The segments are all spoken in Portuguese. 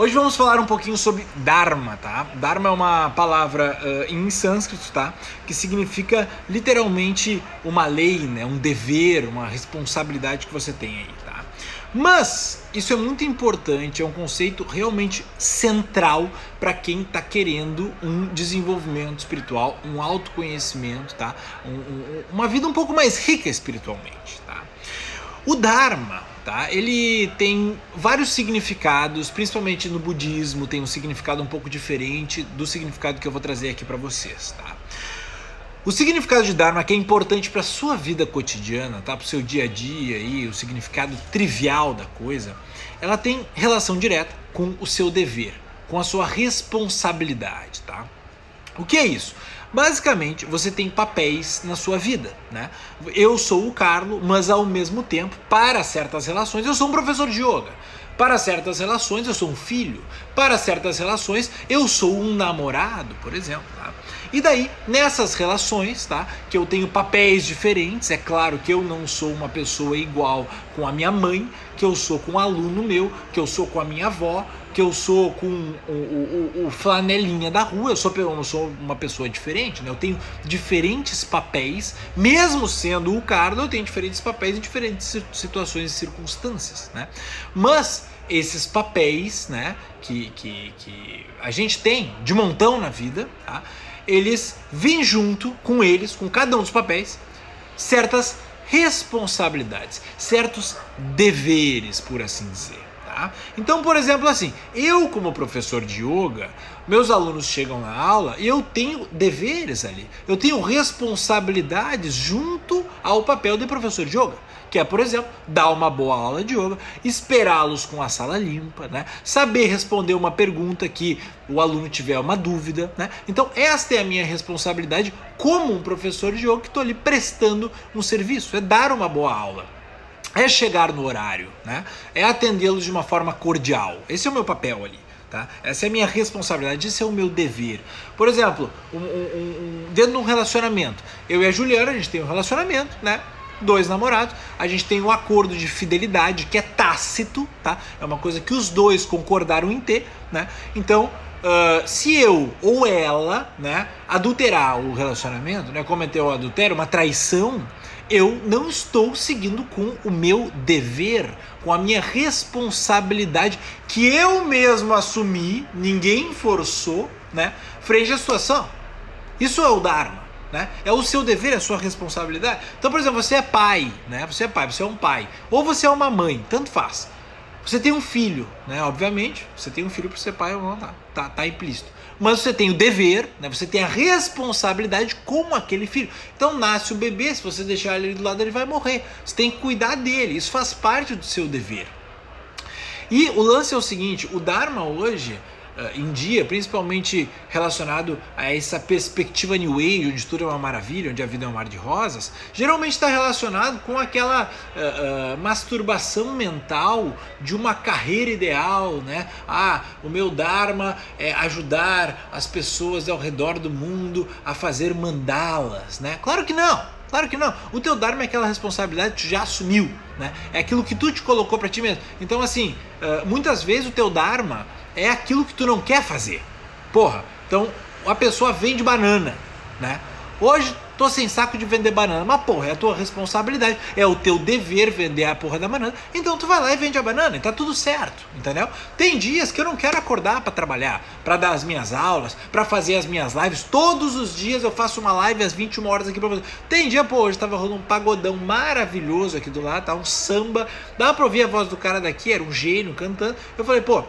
Hoje vamos falar um pouquinho sobre Dharma, tá? Dharma é uma palavra uh, em sânscrito, tá? Que significa literalmente uma lei, né? Um dever, uma responsabilidade que você tem aí, tá? Mas isso é muito importante, é um conceito realmente central para quem está querendo um desenvolvimento espiritual, um autoconhecimento, tá? Um, um, uma vida um pouco mais rica espiritualmente, tá? O Dharma, tá? Ele tem vários significados, principalmente no budismo, tem um significado um pouco diferente do significado que eu vou trazer aqui para vocês, tá? O significado de Dharma que é importante para sua vida cotidiana, tá? Para o seu dia a dia e o significado trivial da coisa, ela tem relação direta com o seu dever, com a sua responsabilidade, tá? O que é isso? Basicamente, você tem papéis na sua vida, né? Eu sou o Carlo, mas ao mesmo tempo, para certas relações, eu sou um professor de yoga. Para certas relações, eu sou um filho. Para certas relações, eu sou um namorado, por exemplo. Tá? E daí, nessas relações, tá? Que eu tenho papéis diferentes, é claro que eu não sou uma pessoa igual com a minha mãe, que eu sou com um aluno meu, que eu sou com a minha avó, que eu sou com o, o, o flanelinha da rua, eu sou, eu sou uma pessoa diferente, né? Eu tenho diferentes papéis, mesmo sendo o Carlos, eu tenho diferentes papéis em diferentes situações e circunstâncias, né? Mas esses papéis, né, que, que, que a gente tem de montão na vida, tá? eles vêm junto com eles, com cada um dos papéis, certas responsabilidades, certos deveres, por assim dizer. Tá? Então, por exemplo, assim, eu como professor de yoga, meus alunos chegam na aula e eu tenho deveres ali, eu tenho responsabilidades junto ao papel de professor de yoga que é, por exemplo, dar uma boa aula de yoga, esperá-los com a sala limpa, né? saber responder uma pergunta que o aluno tiver uma dúvida. Né? Então, esta é a minha responsabilidade como um professor de yoga que estou ali prestando um serviço, é dar uma boa aula. É chegar no horário, né? é atendê-los de uma forma cordial. Esse é o meu papel ali. Tá? Essa é a minha responsabilidade, esse é o meu dever. Por exemplo, um, um, um, dentro de um relacionamento, eu e a Juliana, a gente tem um relacionamento, né? dois namorados, a gente tem um acordo de fidelidade que é tácito, tá? É uma coisa que os dois concordaram em ter, né? Então, uh, se eu ou ela, né, adulterar o relacionamento, né, cometer o adultério, uma traição, eu não estou seguindo com o meu dever, com a minha responsabilidade que eu mesmo assumi, ninguém forçou, né, frente à situação. Isso é o Dharma. Né? É o seu dever, é a sua responsabilidade. Então, por exemplo, você é pai, né? Você é pai, você é um pai, ou você é uma mãe, tanto faz. Você tem um filho, né? Obviamente, você tem um filho para ser pai ou não, tá, tá, tá implícito. Mas você tem o dever, né? Você tem a responsabilidade com aquele filho. Então nasce o bebê, se você deixar ele do lado, ele vai morrer. Você tem que cuidar dele. Isso faz parte do seu dever. E o lance é o seguinte: o Dharma hoje em dia, principalmente relacionado a essa perspectiva New Age, onde tudo é uma maravilha, onde a vida é um mar de rosas, geralmente está relacionado com aquela uh, uh, masturbação mental de uma carreira ideal, né? Ah, o meu Dharma é ajudar as pessoas ao redor do mundo a fazer mandalas, né? Claro que não! Claro que não. O teu Dharma é aquela responsabilidade que tu já assumiu, né? É aquilo que tu te colocou para ti mesmo. Então, assim, muitas vezes o teu Dharma é aquilo que tu não quer fazer. Porra, então a pessoa vende banana, né? Hoje tô sem saco de vender banana, mas porra, é a tua responsabilidade, é o teu dever vender a porra da banana. Então tu vai lá e vende a banana e tá tudo certo, entendeu? Tem dias que eu não quero acordar para trabalhar, para dar as minhas aulas, para fazer as minhas lives. Todos os dias eu faço uma live às 21 horas aqui para você. Tem dia, pô, hoje tava rolando um pagodão maravilhoso aqui do lado, tá um samba. Dá pra ouvir a voz do cara daqui, era um gênio cantando. Eu falei, pô,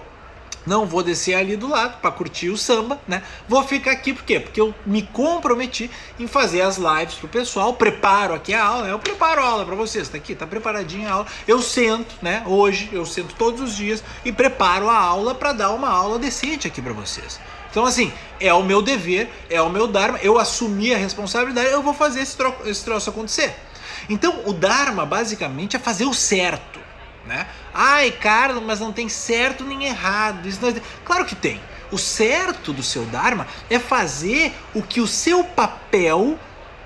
não vou descer ali do lado para curtir o samba, né? Vou ficar aqui por quê? Porque eu me comprometi em fazer as lives pro pessoal, preparo aqui a aula, né? eu preparo a aula para vocês, tá aqui, tá preparadinha a aula. Eu sento, né? Hoje eu sento todos os dias e preparo a aula para dar uma aula decente aqui para vocês. Então, assim, é o meu dever, é o meu Dharma, eu assumi a responsabilidade, eu vou fazer esse, esse troço acontecer. Então, o Dharma, basicamente, é fazer o certo. Né? Ai, Carlos, mas não tem certo nem errado. Isso não... Claro que tem. O certo do seu Dharma é fazer o que o seu papel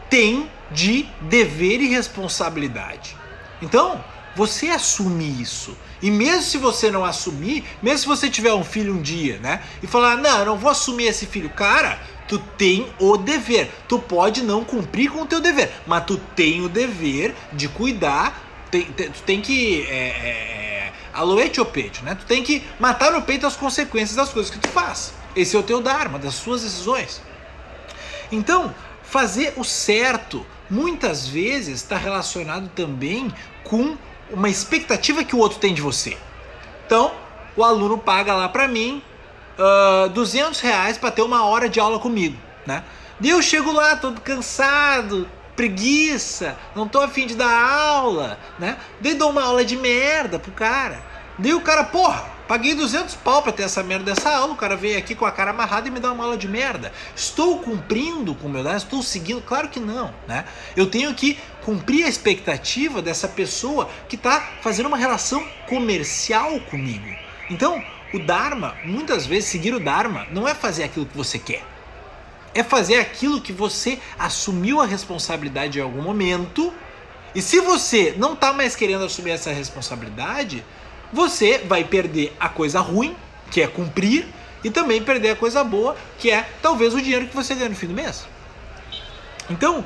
tem de dever e responsabilidade. Então, você assume isso E mesmo se você não assumir, mesmo se você tiver um filho um dia, né? E falar, não, eu não vou assumir esse filho. Cara, tu tem o dever. Tu pode não cumprir com o teu dever, mas tu tem o dever de cuidar. Tem, tem, tu tem que. É, é, é aloete o peito, né? Tu tem que matar no peito as consequências das coisas que tu faz. Esse é o teu Dharma, das suas decisões. Então, fazer o certo muitas vezes está relacionado também com uma expectativa que o outro tem de você. Então, o aluno paga lá para mim uh, 200 reais para ter uma hora de aula comigo, né? E eu chego lá todo cansado, preguiça, não tô afim de dar aula, né? Daí dou uma aula de merda pro cara. Daí o cara, porra, paguei 200 pau pra ter essa merda dessa aula, o cara veio aqui com a cara amarrada e me dá uma aula de merda. Estou cumprindo com o meu Estou seguindo? Claro que não, né? Eu tenho que cumprir a expectativa dessa pessoa que tá fazendo uma relação comercial comigo. Então, o Dharma, muitas vezes, seguir o Dharma não é fazer aquilo que você quer. É fazer aquilo que você assumiu a responsabilidade em algum momento. E se você não está mais querendo assumir essa responsabilidade, você vai perder a coisa ruim, que é cumprir, e também perder a coisa boa, que é talvez o dinheiro que você ganha no fim do mês. Então,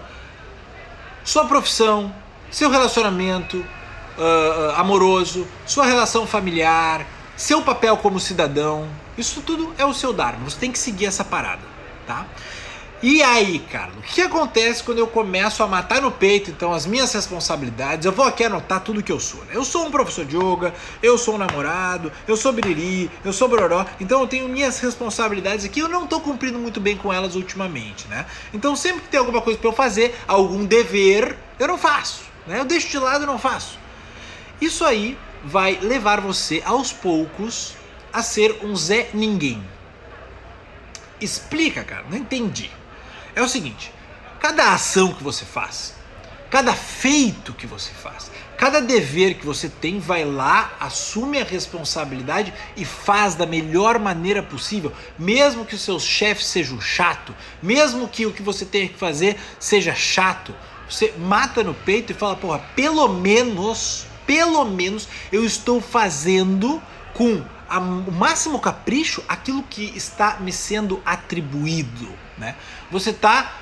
sua profissão, seu relacionamento uh, amoroso, sua relação familiar, seu papel como cidadão, isso tudo é o seu Dharma. Você tem que seguir essa parada, tá? E aí, cara, o que acontece quando eu começo a matar no peito, então, as minhas responsabilidades? Eu vou aqui anotar tudo que eu sou. Né? Eu sou um professor de yoga, eu sou um namorado, eu sou biriri, eu sou bororó, então eu tenho minhas responsabilidades aqui, eu não tô cumprindo muito bem com elas ultimamente, né? Então, sempre que tem alguma coisa para eu fazer, algum dever, eu não faço, né? Eu deixo de lado e não faço. Isso aí vai levar você aos poucos a ser um Zé Ninguém. Explica, cara, não entendi. É o seguinte: cada ação que você faz, cada feito que você faz, cada dever que você tem, vai lá, assume a responsabilidade e faz da melhor maneira possível, mesmo que os seus chefes sejam chato, mesmo que o que você tenha que fazer seja chato. Você mata no peito e fala, porra, pelo menos pelo menos eu estou fazendo com a, o máximo capricho aquilo que está me sendo atribuído. Né? Você está.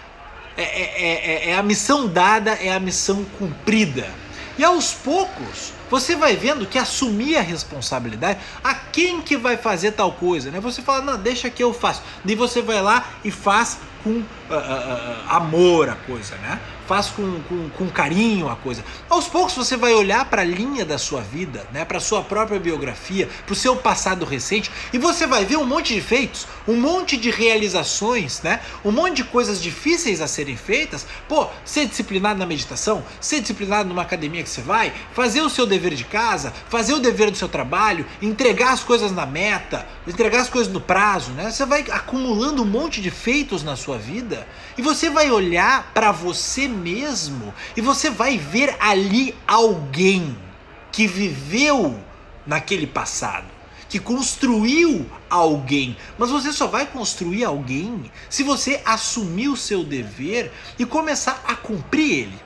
É, é, é, é a missão dada, é a missão cumprida. E aos poucos, você vai vendo que assumir a responsabilidade, a quem que vai fazer tal coisa, né? Você fala, não, deixa que eu faço. Daí você vai lá e faz com uh, amor a coisa, né? faz com, com, com, carinho a coisa. Aos poucos você vai olhar para a linha da sua vida, né, para sua própria biografia, para o seu passado recente e você vai ver um monte de feitos, um monte de realizações, né, um monte de coisas difíceis a serem feitas. Pô, ser disciplinado na meditação, ser disciplinado numa academia que você vai, fazer o seu dever de casa, fazer o dever do seu trabalho, entregar as coisas na meta, entregar as coisas no prazo, né? Você vai acumulando um monte de feitos na sua vida e você vai olhar para você mesmo e você vai ver ali alguém que viveu naquele passado, que construiu alguém. Mas você só vai construir alguém se você assumir o seu dever e começar a cumprir ele.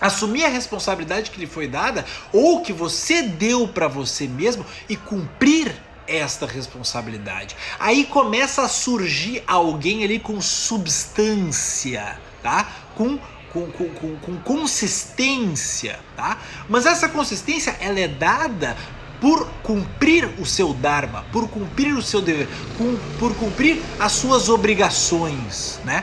Assumir a responsabilidade que lhe foi dada ou que você deu para você mesmo e cumprir esta responsabilidade. Aí começa a surgir alguém ali com substância, tá? Com com, com, com, consistência, tá? Mas essa consistência ela é dada por cumprir o seu dharma, por cumprir o seu dever, por cumprir as suas obrigações, né?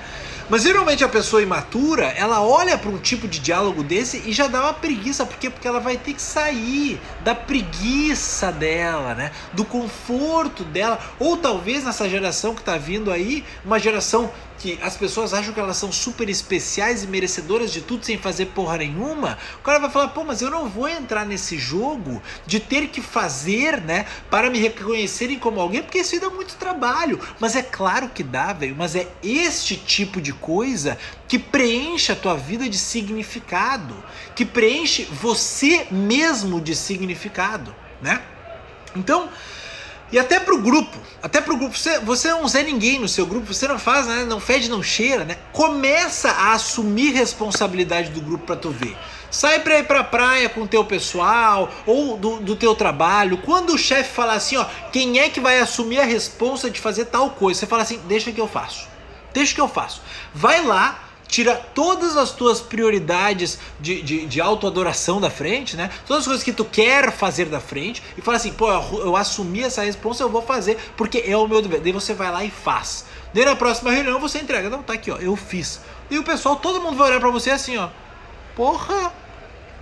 Mas geralmente a pessoa imatura, ela olha para um tipo de diálogo desse e já dá uma preguiça, por quê? Porque ela vai ter que sair da preguiça dela, né? Do conforto dela, ou talvez nessa geração que está vindo aí, uma geração que as pessoas acham que elas são super especiais e merecedoras de tudo sem fazer porra nenhuma, o cara vai falar, pô, mas eu não vou entrar nesse jogo de ter que fazer, né, para me reconhecerem como alguém, porque isso dá muito trabalho. Mas é claro que dá, velho, mas é este tipo de coisa que preenche a tua vida de significado, que preenche você mesmo de significado, né? Então, e até pro grupo, até pro grupo, você, você é um Zé Ninguém no seu grupo, você não faz, né? Não fede, não cheira, né? Começa a assumir responsabilidade do grupo para tu ver. Sai pra ir pra praia com o teu pessoal ou do, do teu trabalho. Quando o chefe falar assim, ó, quem é que vai assumir a responsa de fazer tal coisa? Você fala assim, deixa que eu faço. Deixa que eu faço. Vai lá, tira todas as tuas prioridades de, de, de autoadoração da frente, né? Todas as coisas que tu quer fazer da frente e fala assim, pô, eu, eu assumi essa responsa, eu vou fazer, porque é o meu dever. Daí você vai lá e faz. Daí na próxima reunião você entrega, não, tá aqui, ó, eu fiz. E o pessoal, todo mundo vai olhar para você assim, ó, porra,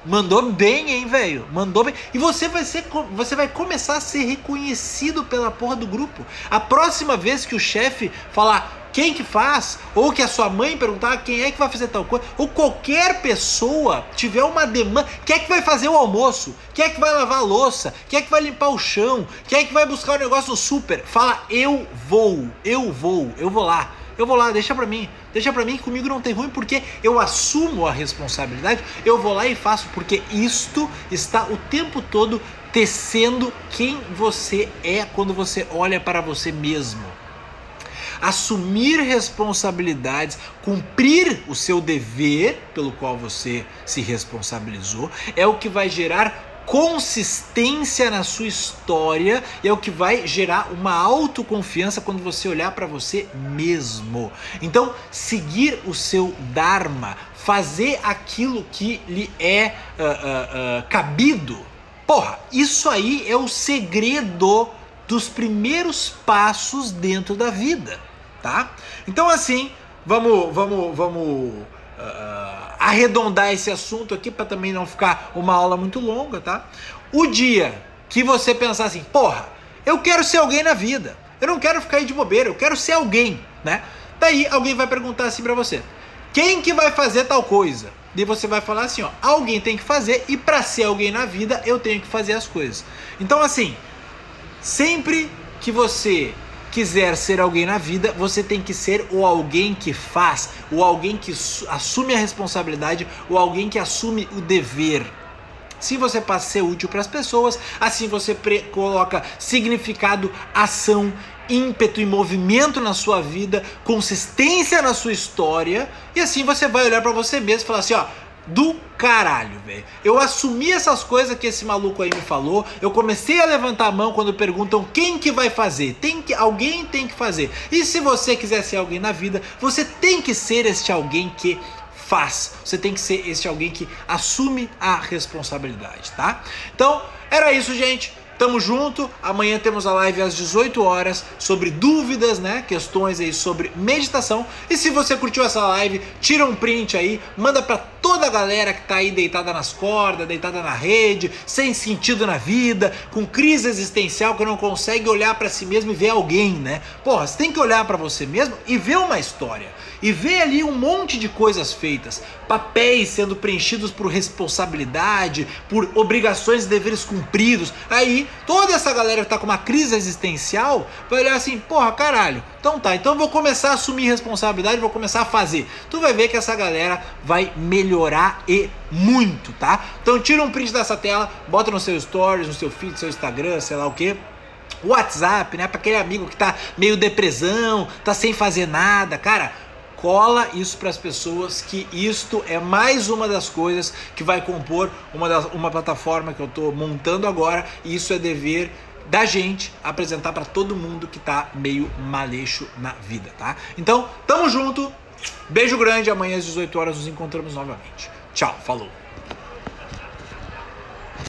Mandou bem, hein, velho? Mandou bem. E você vai ser você vai começar a ser reconhecido pela porra do grupo. A próxima vez que o chefe falar quem que faz, ou que a sua mãe perguntar quem é que vai fazer tal coisa, ou qualquer pessoa tiver uma demanda, quem é que vai fazer o almoço, quem é que vai lavar a louça, quem é que vai limpar o chão, quem é que vai buscar o negócio no super, fala eu vou, eu vou, eu vou lá. Eu vou lá, deixa pra mim. Deixa pra mim que comigo não tem ruim, porque eu assumo a responsabilidade. Eu vou lá e faço, porque isto está o tempo todo tecendo quem você é quando você olha para você mesmo. Assumir responsabilidades, cumprir o seu dever pelo qual você se responsabilizou, é o que vai gerar consistência na sua história e é o que vai gerar uma autoconfiança quando você olhar para você mesmo. Então, seguir o seu Dharma, fazer aquilo que lhe é uh, uh, uh, cabido. Porra, isso aí é o segredo dos primeiros passos dentro da vida, tá? Então, assim, vamos, vamos, vamos arredondar esse assunto aqui para também não ficar uma aula muito longa, tá? O dia que você pensar assim, porra, eu quero ser alguém na vida. Eu não quero ficar aí de bobeira, eu quero ser alguém, né? Daí alguém vai perguntar assim para você: "Quem que vai fazer tal coisa?" Daí você vai falar assim, ó: "Alguém tem que fazer e para ser alguém na vida, eu tenho que fazer as coisas". Então assim, sempre que você quiser ser alguém na vida, você tem que ser o alguém que faz, o alguém que assume a responsabilidade, o alguém que assume o dever. Se você passa a ser útil para as pessoas, assim você coloca significado, ação, ímpeto e movimento na sua vida, consistência na sua história, e assim você vai olhar para você mesmo e falar assim, ó, do caralho, velho. Eu assumi essas coisas que esse maluco aí me falou. Eu comecei a levantar a mão quando perguntam quem que vai fazer. Tem que alguém tem que fazer. E se você quiser ser alguém na vida, você tem que ser este alguém que faz. Você tem que ser este alguém que assume a responsabilidade, tá? Então, era isso, gente. Tamo junto. Amanhã temos a live às 18 horas sobre dúvidas, né? Questões aí sobre meditação. E se você curtiu essa live, tira um print aí, manda para toda a galera que tá aí deitada nas cordas, deitada na rede, sem sentido na vida, com crise existencial que não consegue olhar para si mesmo e ver alguém, né? Porra, você tem que olhar para você mesmo e ver uma história e vê ali um monte de coisas feitas, papéis sendo preenchidos por responsabilidade, por obrigações e deveres cumpridos. Aí toda essa galera que tá com uma crise existencial vai olhar assim, porra, caralho. Então tá, então eu vou começar a assumir responsabilidade, vou começar a fazer. Tu vai ver que essa galera vai melhorar e muito, tá? Então tira um print dessa tela, bota no seu stories, no seu feed, no seu Instagram, sei lá o que. WhatsApp, né? Para aquele amigo que tá meio depressão, tá sem fazer nada, cara cola isso para as pessoas que isto é mais uma das coisas que vai compor uma, das, uma plataforma que eu estou montando agora e isso é dever da gente apresentar para todo mundo que tá meio maleixo na vida, tá? Então, tamo junto. Beijo grande, amanhã às 18 horas nos encontramos novamente. Tchau, falou.